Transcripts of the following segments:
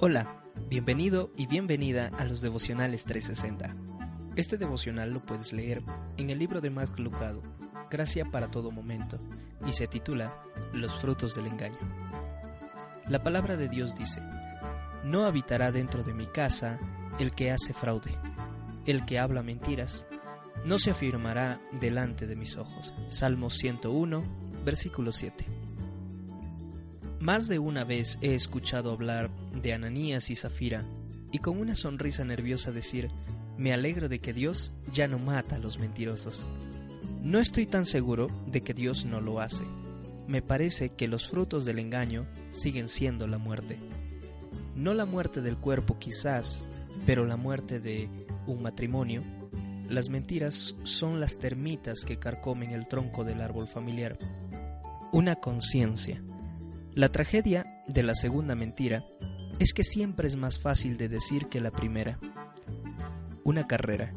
Hola, bienvenido y bienvenida a los devocionales 360. Este devocional lo puedes leer en el libro de Mark Lucado, Gracia para todo momento, y se titula Los frutos del engaño. La palabra de Dios dice, No habitará dentro de mi casa el que hace fraude, el que habla mentiras, no se afirmará delante de mis ojos. Salmos 101, versículo 7. Más de una vez he escuchado hablar de Ananías y Zafira y con una sonrisa nerviosa decir, me alegro de que Dios ya no mata a los mentirosos. No estoy tan seguro de que Dios no lo hace. Me parece que los frutos del engaño siguen siendo la muerte. No la muerte del cuerpo quizás, pero la muerte de un matrimonio, las mentiras son las termitas que carcomen el tronco del árbol familiar. Una conciencia. La tragedia de la segunda mentira es que siempre es más fácil de decir que la primera. Una carrera.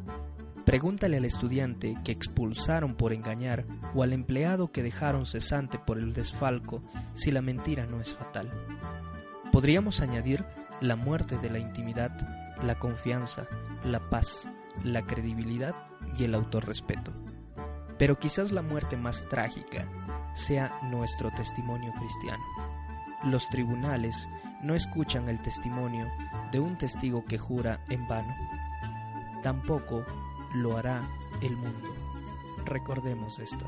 Pregúntale al estudiante que expulsaron por engañar o al empleado que dejaron cesante por el desfalco si la mentira no es fatal. Podríamos añadir la muerte de la intimidad, la confianza, la paz, la credibilidad y el autorrespeto. Pero quizás la muerte más trágica sea nuestro testimonio cristiano. Los tribunales no escuchan el testimonio de un testigo que jura en vano. Tampoco lo hará el mundo. Recordemos esto.